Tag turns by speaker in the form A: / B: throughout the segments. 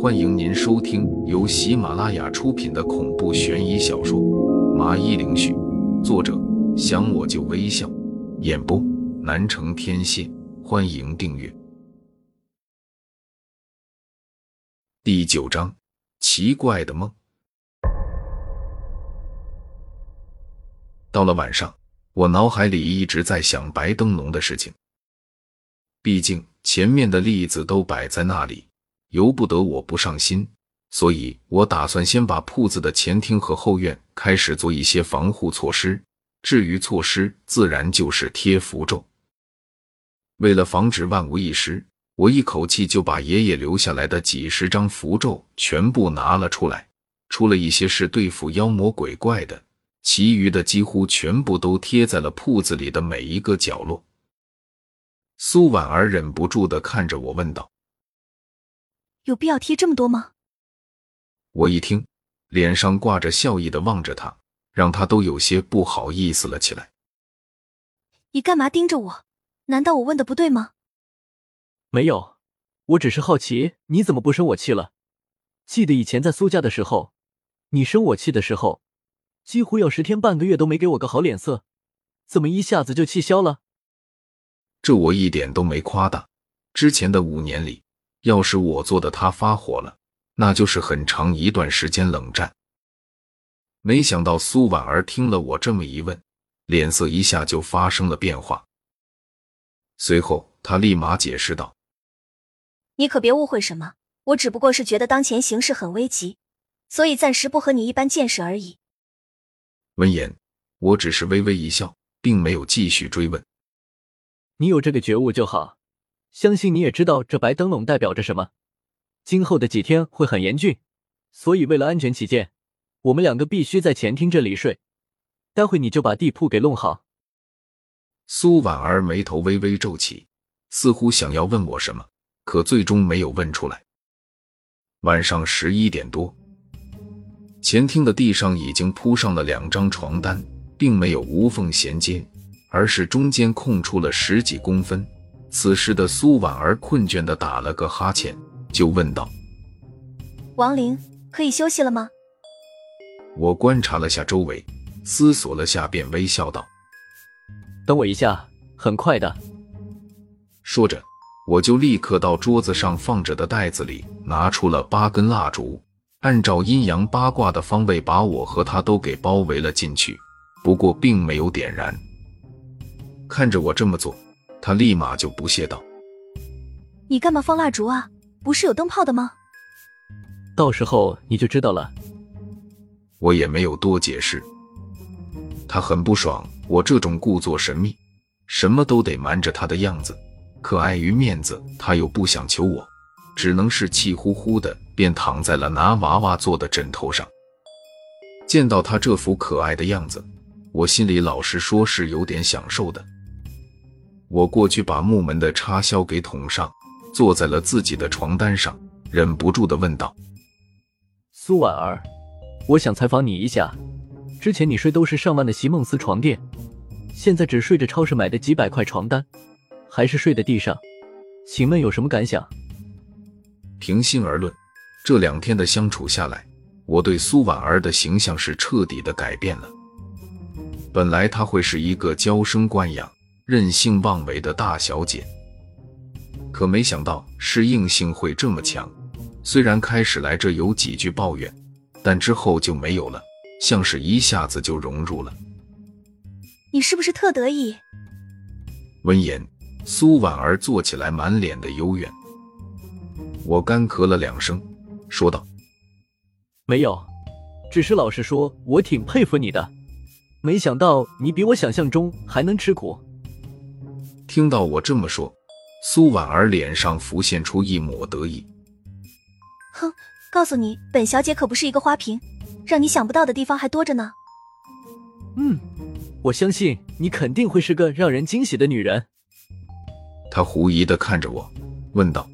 A: 欢迎您收听由喜马拉雅出品的恐怖悬疑小说《麻衣灵絮》，作者想我就微笑，演播南城天蝎。欢迎订阅。第九章：奇怪的梦。到了晚上，我脑海里一直在想白灯笼的事情。毕竟前面的例子都摆在那里，由不得我不上心，所以我打算先把铺子的前厅和后院开始做一些防护措施。至于措施，自然就是贴符咒。为了防止万无一失，我一口气就把爷爷留下来的几十张符咒全部拿了出来，除了一些是对付妖魔鬼怪的，其余的几乎全部都贴在了铺子里的每一个角落。苏婉儿忍不住的看着我问道：“
B: 有必要贴这么多吗？”
A: 我一听，脸上挂着笑意的望着他，让他都有些不好意思了起来。
B: 你干嘛盯着我？难道我问的不对吗？
C: 没有，我只是好奇你怎么不生我气了。记得以前在苏家的时候，你生我气的时候，几乎要十天半个月都没给我个好脸色，怎么一下子就气消了？
A: 这我一点都没夸大。之前的五年里，要是我做的他发火了，那就是很长一段时间冷战。没想到苏婉儿听了我这么一问，脸色一下就发生了变化。随后，他立马解释道：“
B: 你可别误会什么，我只不过是觉得当前形势很危急，所以暂时不和你一般见识而已。”
A: 闻言，我只是微微一笑，并没有继续追问。
C: 你有这个觉悟就好，相信你也知道这白灯笼代表着什么。今后的几天会很严峻，所以为了安全起见，我们两个必须在前厅这里睡。待会你就把地铺给弄好。
A: 苏婉儿眉头微微皱起，似乎想要问我什么，可最终没有问出来。晚上十一点多，前厅的地上已经铺上了两张床单，并没有无缝衔接。而是中间空出了十几公分。此时的苏婉儿困倦的打了个哈欠，就问道：“
B: 王林，可以休息了吗？”
A: 我观察了下周围，思索了下，便微笑道：“
C: 等我一下，很快的。”
A: 说着，我就立刻到桌子上放着的袋子里拿出了八根蜡烛，按照阴阳八卦的方位，把我和他都给包围了进去。不过，并没有点燃。看着我这么做，他立马就不屑道：“
B: 你干嘛放蜡烛啊？不是有灯泡的吗？”
C: 到时候你就知道了。
A: 我也没有多解释。他很不爽我这种故作神秘、什么都得瞒着他的样子，可碍于面子，他又不想求我，只能是气呼呼的便躺在了拿娃娃做的枕头上。见到他这副可爱的样子，我心里老实说是有点享受的。我过去把木门的插销给捅上，坐在了自己的床单上，忍不住的问道：“
C: 苏婉儿，我想采访你一下。之前你睡都是上万的席梦思床垫，现在只睡着超市买的几百块床单，还是睡在地上，请问有什么感想？”
A: 平心而论，这两天的相处下来，我对苏婉儿的形象是彻底的改变了。本来她会是一个娇生惯养。任性妄为的大小姐，可没想到适应性会这么强。虽然开始来这有几句抱怨，但之后就没有了，像是一下子就融入了。
B: 你是不是特得意？
A: 闻言，苏婉儿坐起来，满脸的幽怨。我干咳了两声，说道：“
C: 没有，只是老实说，我挺佩服你的。没想到你比我想象中还能吃苦。”
A: 听到我这么说，苏婉儿脸上浮现出一抹得意。
B: 哼，告诉你，本小姐可不是一个花瓶，让你想不到的地方还多着呢。
C: 嗯，我相信你肯定会是个让人惊喜的女人。
A: 他狐疑的看着我，问道：“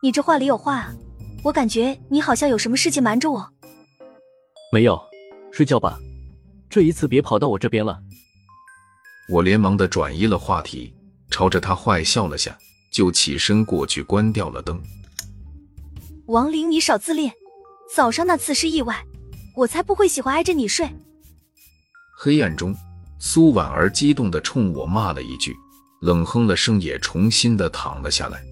B: 你这话里有话啊？我感觉你好像有什么事情瞒着我。”
C: 没有，睡觉吧，这一次别跑到我这边了。
A: 我连忙的转移了话题，朝着他坏笑了下，就起身过去关掉了灯。
B: 王玲，你少自恋。早上那次是意外，我才不会喜欢挨着你睡。
A: 黑暗中，苏婉儿激动的冲我骂了一句，冷哼了声，也重新的躺了下来。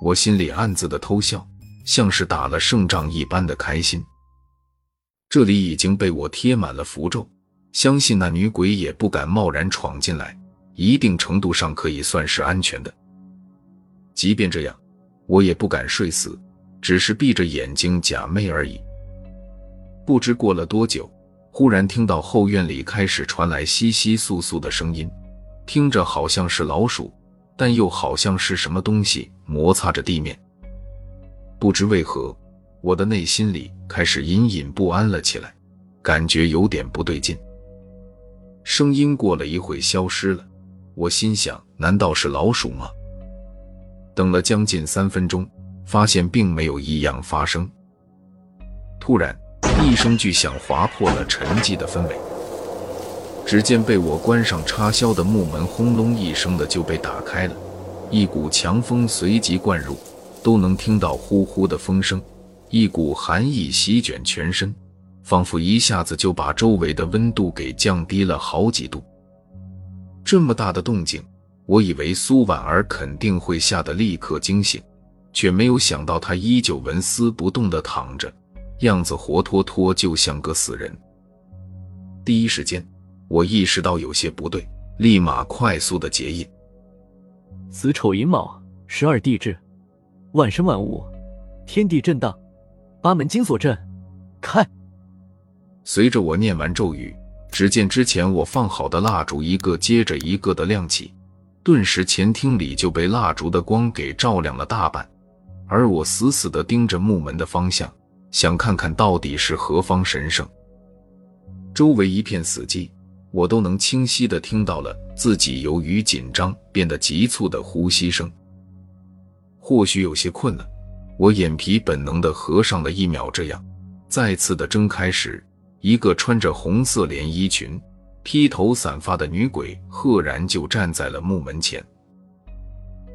A: 我心里暗自的偷笑，像是打了胜仗一般的开心。这里已经被我贴满了符咒，相信那女鬼也不敢贸然闯进来，一定程度上可以算是安全的。即便这样，我也不敢睡死。只是闭着眼睛假寐而已。不知过了多久，忽然听到后院里开始传来窸窸窣窣的声音，听着好像是老鼠，但又好像是什么东西摩擦着地面。不知为何，我的内心里开始隐隐不安了起来，感觉有点不对劲。声音过了一会消失了，我心想：难道是老鼠吗？等了将近三分钟。发现并没有异样发生，突然一声巨响划破了沉寂的氛围。只见被我关上插销的木门轰隆一声的就被打开了，一股强风随即灌入，都能听到呼呼的风声，一股寒意席卷全身，仿佛一下子就把周围的温度给降低了好几度。这么大的动静，我以为苏婉儿肯定会吓得立刻惊醒。却没有想到，她依旧纹丝不动地躺着，样子活脱脱就像个死人。第一时间，我意识到有些不对，立马快速的结印：
C: 子丑寅卯，十二地支，万生万物，天地震荡，八门金锁阵，开。
A: 随着我念完咒语，只见之前我放好的蜡烛一个接着一个的亮起，顿时前厅里就被蜡烛的光给照亮了大半。而我死死地盯着木门的方向，想看看到底是何方神圣。周围一片死寂，我都能清晰地听到了自己由于紧张变得急促的呼吸声。或许有些困了，我眼皮本能地合上了一秒。这样，再次的睁开时，一个穿着红色连衣裙、披头散发的女鬼赫然就站在了木门前。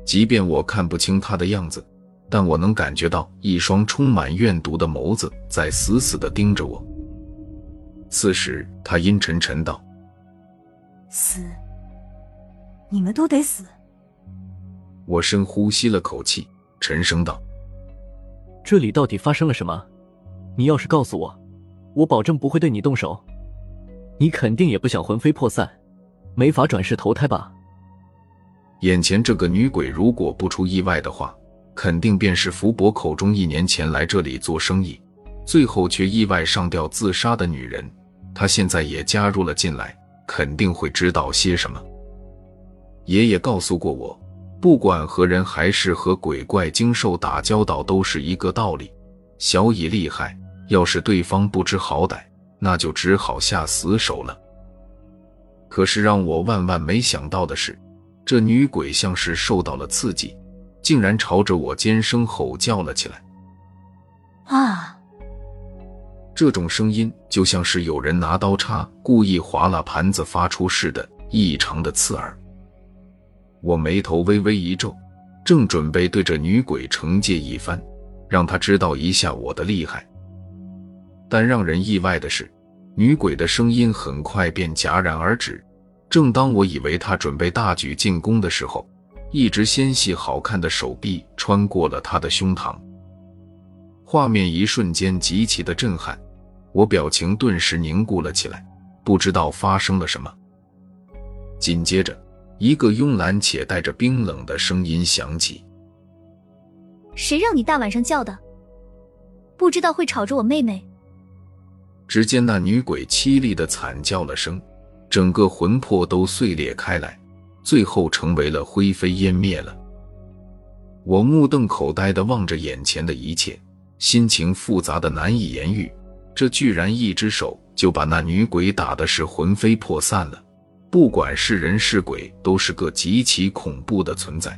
A: 即便我看不清她的样子。但我能感觉到一双充满怨毒的眸子在死死地盯着我。此时，他阴沉沉道：“
D: 死，你们都得死。”
A: 我深呼吸了口气，沉声道：“
C: 这里到底发生了什么？你要是告诉我，我保证不会对你动手。你肯定也不想魂飞魄散，没法转世投胎吧？”
A: 眼前这个女鬼，如果不出意外的话。肯定便是福伯口中一年前来这里做生意，最后却意外上吊自杀的女人。她现在也加入了进来，肯定会知道些什么。爷爷告诉过我，不管和人还是和鬼怪精兽打交道，都是一个道理：小以厉害，要是对方不知好歹，那就只好下死手了。可是让我万万没想到的是，这女鬼像是受到了刺激。竟然朝着我尖声吼叫了起来！
D: 啊！
A: 这种声音就像是有人拿刀叉故意划拉盘子发出似的，异常的刺耳。我眉头微微一皱，正准备对着女鬼惩戒一番，让她知道一下我的厉害。但让人意外的是，女鬼的声音很快便戛然而止。正当我以为她准备大举进攻的时候，一直纤细好看的手臂穿过了她的胸膛，画面一瞬间极其的震撼，我表情顿时凝固了起来，不知道发生了什么。紧接着，一个慵懒且带着冰冷的声音响起：“
B: 谁让你大晚上叫的？不知道会吵着我妹妹。”
A: 只见那女鬼凄厉的惨叫了声，整个魂魄都碎裂开来。最后成为了灰飞烟灭了。我目瞪口呆的望着眼前的一切，心情复杂的难以言喻。这居然一只手就把那女鬼打的是魂飞魄散了。不管是人是鬼，都是个极其恐怖的存在。